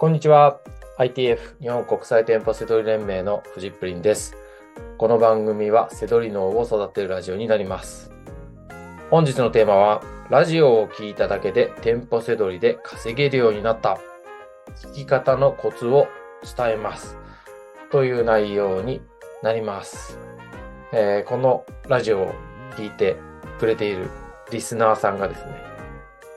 こんにちは。ITF 日本国際店舗セドリ連盟のフジップリンです。この番組はセドリ脳を育てるラジオになります。本日のテーマは、ラジオを聞いただけで店舗セドリで稼げるようになった。聞き方のコツを伝えます。という内容になります。えーこのラジオを聞いてくれているリスナーさんがですね、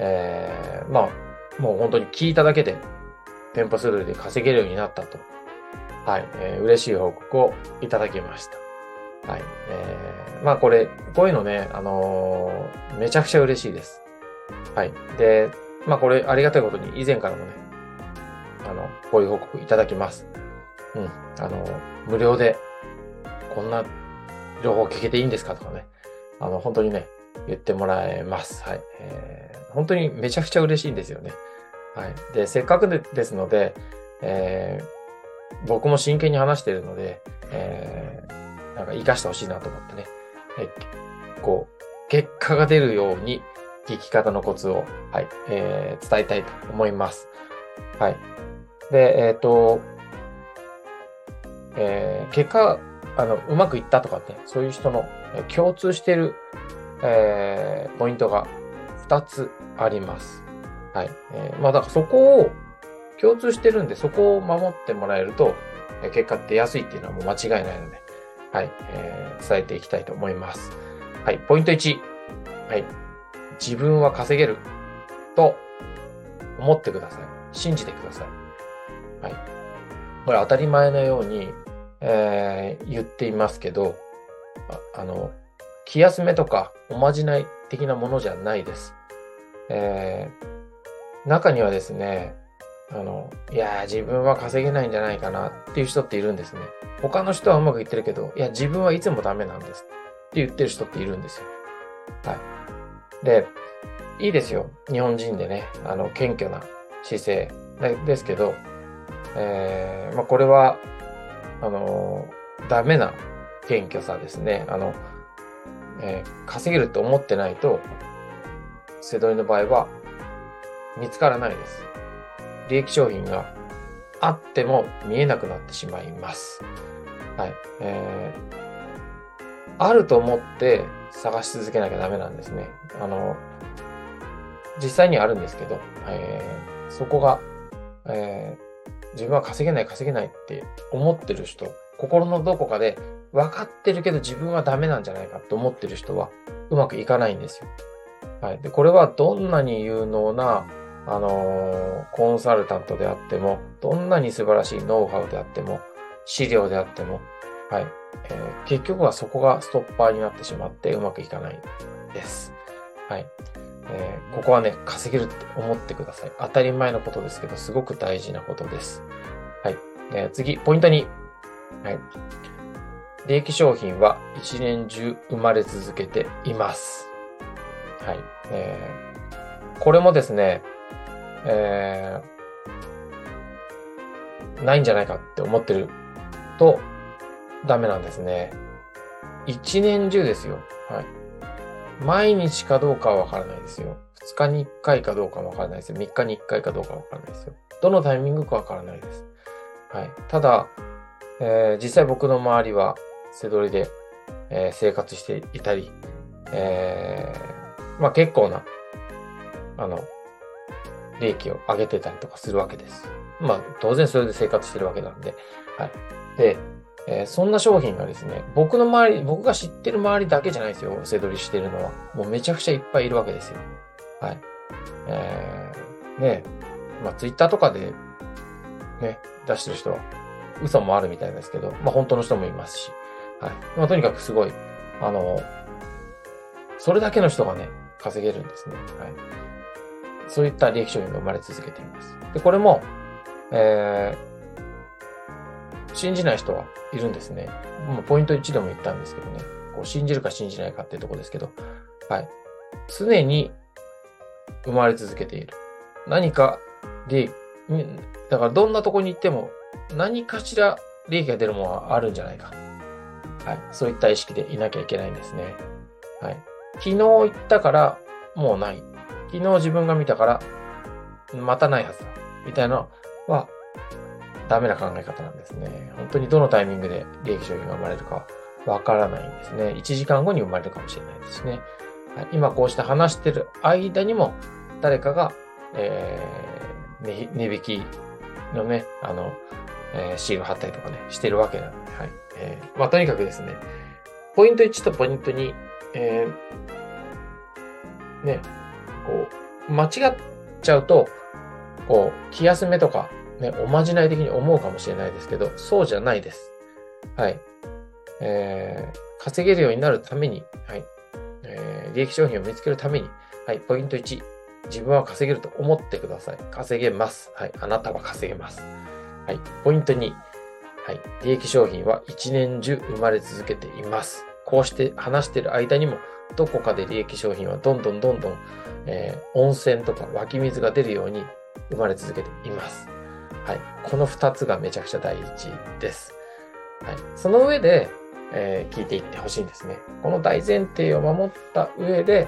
えーまあ、もう本当に聞いただけで店舗セドリで稼げるようになったと。はい、えー嬉しい報告をいただきました。はい。えーまあこれ、こういうのね、あのーめちゃくちゃ嬉しいです。はい。で、まあこれありがたいことに以前からもね、あの、こういう報告いただきます。うん。あの無料で、こんな情報聞けていいんですかとかね。あの、本当にね、言ってもらえます。はい。えー本当にめちゃくちゃ嬉しいんですよね。はい。で、せっかくでですので、えー僕も真剣に話しているので、えーなんか活かしてほしいなと思ってね、えこう、結果が出るように聞き方のコツを、はい、えー伝えたいと思います。はい。で、えっ、と、えー結果、あの、うまくいったとかって、そういう人の共通している、えーポイントが2つあります。はい。えーまあ、だからそこを共通してるんで、そこを守ってもらえると、結果出やすいっていうのはもう間違いないので、はい。えー伝えていきたいと思います。はい。ポイント1。はい。自分は稼げると思ってください。信じてください。はい。これ当たり前のように、えー言っていますけど、ああの、気休めとかおまじない的なものじゃないです。えー中にはですね、あの、いや、自分は稼げないんじゃないかなっていう人っているんですね。他の人はうまくいってるけど、いや、自分はいつもダメなんですって言ってる人っているんですよ。はい。で、いいですよ。日本人でね、あの、謙虚な姿勢ですけど、えーまあ、これは、あのダメな謙虚さですね。あの、えー稼げると思ってないと、セドリの場合は見つからないです。利益商品があっても見えなくなってしまいます。はい。えーあると思って探し続けなきゃダメなんですね。あの、実際にはあるんですけど、えーそこが、えー自分は稼げない稼げないって思ってる人、心のどこかで分かってるけど自分はダメなんじゃないかと思ってる人はうまくいかないんですよ。はい。で、これはどんなに有能な、あのーコンサルタントであっても、どんなに素晴らしいノウハウであっても、資料であっても、はい。えー結局はそこがストッパーになってしまってうまくいかないです。はい。えーここはね、稼げるって思ってください。当たり前のことですけど、すごく大事なことです。はい。えー次、ポイント2。はい。利益商品は一年中生まれ続けています。はい。えーこれもですね、えーないんじゃないかって思ってるとダメなんですね。一年中ですよ。はい。毎日かどうかはわからないですよ。二日に一回かどうかもわからないですよ。三日に一回かどうかわからないですよ。どのタイミングかわからないです。はい。ただ、えー実際僕の周りは、背取りで、えー生活していたり、えーまあ結構な、あの、利益を上げてたりとかするわけです。まあ当然それで生活してるわけなんで。はい。で、えーそんな商品がですね、僕の周り、僕が知ってる周りだけじゃないですよ、背取りしてるのは。もうめちゃくちゃいっぱいいるわけですよ。はい。えー、ねまあツイッターとかで、ね、出してる人は嘘もあるみたいですけど、まあ本当の人もいますし。はい。まあとにかくすごい、あの、それだけの人がね、稼げるんですね。はい。そういった利益商品が生まれ続けています。で、これも、えー、信じない人はいるんですね。もうポイント1でも言ったんですけどね。こう信じるか信じないかっていうとこですけど、はい。常に生まれ続けている。何か利益、だからどんなとこに行っても何かしら利益が出るものはあるんじゃないか。はい。そういった意識でいなきゃいけないんですね。はい。昨日行ったからもうない。昨日自分が見たからまたないはずだ。みたいなのは、ダメな考え方なんですね。本当にどのタイミングで利益商品が生まれるかわからないんですね。1時間後に生まれるかもしれないですね。今こうして話してる間にも、誰かが、えー、値引きのね、あの、えー、シール貼ったりとかね、してるわけなので、はい。えー、まあ、とにかくですね、ポイント1とポイント2、えー、ね、こう、間違っちゃうと、こう、気休めとか、ね、おまじない的に思うかもしれないですけど、そうじゃないです。はい。えー、稼げるようになるために、はい。えー、利益商品を見つけるために、はい。ポイント1、自分は稼げると思ってください。稼げます。はい。あなたは稼げます。はい。ポイント2、はい。利益商品は一年中生まれ続けています。こうして話している間にも、どこかで利益商品はどんどんどんどん、えー、温泉とか湧き水が出るように生まれ続けています。はい。この二つがめちゃくちゃ大事です。はい。その上で、えー、聞いていってほしいんですね。この大前提を守った上で、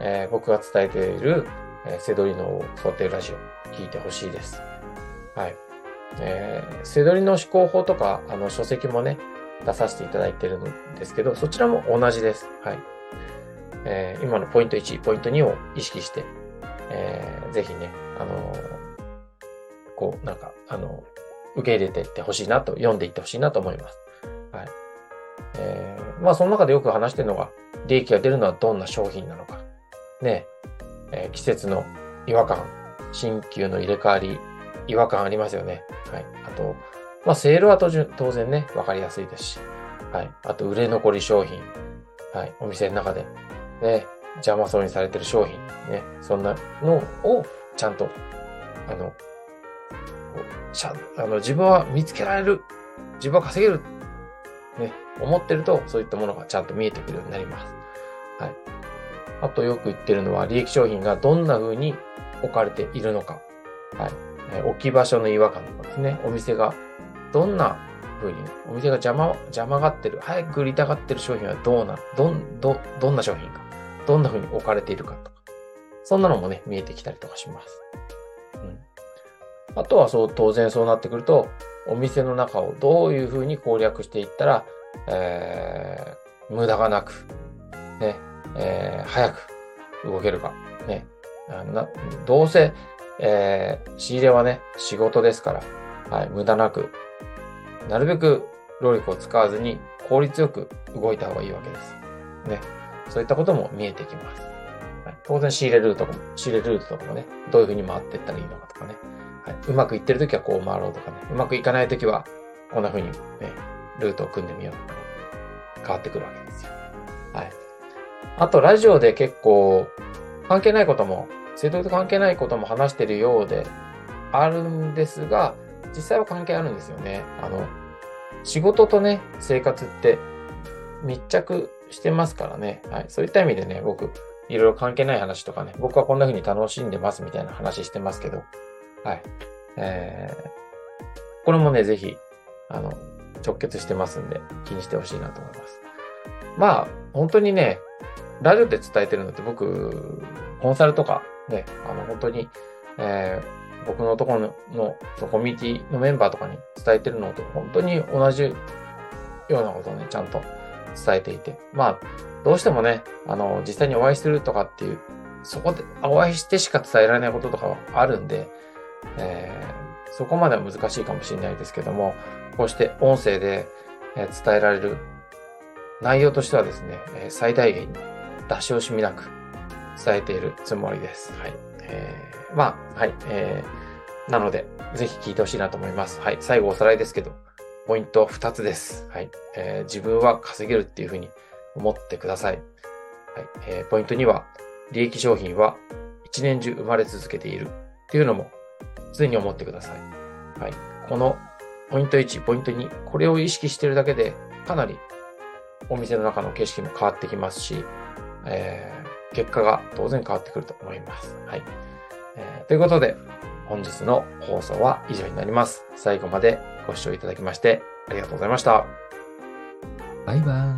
えー、僕が伝えている、えー、セドリの想定ラジオ、聞いてほしいです。はい。えー、セドリの思考法とか、あの、書籍もね、出させていただいてるんですけど、そちらも同じです。はい。えー、今のポイント1、ポイント2を意識して、えー、ぜひね、あの、こう、なんか、あの、受け入れていってほしいなと、読んでいってほしいなと思います。はい。えー、まあ、その中でよく話してるのが、利益が出るのはどんな商品なのか。ね、えー、季節の違和感、新旧の入れ替わり、違和感ありますよね。はい。あと、まあ、セールは当然ね、わかりやすいですし。はい。あと、売れ残り商品。はい。お店の中で、ね、邪魔そうにされてる商品。ね。そんなのを、ちゃんと、あの、ちゃ、あの、自分は見つけられる。自分は稼げる。ね。思ってると、そういったものがちゃんと見えてくるようになります。はい。あとよく言ってるのは、利益商品がどんな風に置かれているのか。はい。置き場所の違和感とかですね。お店がどんな風に、お店が邪魔、邪魔がってる、早く売りたがってる商品はどうな、どん、ど、どんな商品か。どんな風に置かれているかとか。そんなのもね、見えてきたりとかします。うん。あとはそう、当然そうなってくると、お店の中をどういう風に攻略していったら、えー、無駄がなく、ね、えー、早く動けるか。ね。あなどうせ、えー、仕入れはね、仕事ですから、はい、無駄なく、なるべく労力を使わずに効率よく動いた方がいいわけです。ね。そういったことも見えてきます。はい、当然仕入れルートも、仕入れルートとかもね、どういうふうに回っていったらいいのかとかね。はい、うまくいってるときはこう回ろうとかね。うまくいかないときは、こんなふうにね、ルートを組んでみようとかね。変わってくるわけですよ。はい。あと、ラジオで結構、関係ないことも制度と関係ないことも話してるようであるんですが、実際は関係あるんですよね。あの、仕事とね、生活って密着してますからね。はい。そういった意味でね、僕、いろいろ関係ない話とかね、僕はこんな風に楽しんでますみたいな話してますけど、はい。えー、これもね、ぜひ、あの、直結してますんで、気にしてほしいなと思います。まあ、本当にね、ラジオで伝えてるのって僕、コンサルとかね、あの、本当に、えー、僕のところのコミュニティのメンバーとかに伝えてるのと本当に同じようなことをね、ちゃんと伝えていて。まあ、どうしてもね、あの、実際にお会いするとかっていう、そこでお会いしてしか伝えられないこととかはあるんで、えー、そこまでは難しいかもしれないですけども、こうして音声で伝えられる内容としてはですね、最大限に出し惜しみなく伝えているつもりです。はい。えー、まあ、はい。えー、なので、ぜひ聞いてほしいなと思います。はい。最後おさらいですけど、ポイント2つです。はい。えー、自分は稼げるっていうふうに思ってください。はい。えー、ポイント2は、利益商品は一年中生まれ続けているっていうのも常に思ってください。はい。このポイント1、ポイント2、これを意識してるだけで、かなりお店の中の景色も変わってきますし、え、結果が当然変わってくると思います。はい。えー、ということで、本日の放送は以上になります。最後までご視聴いただきましてありがとうございました。バイバーイ。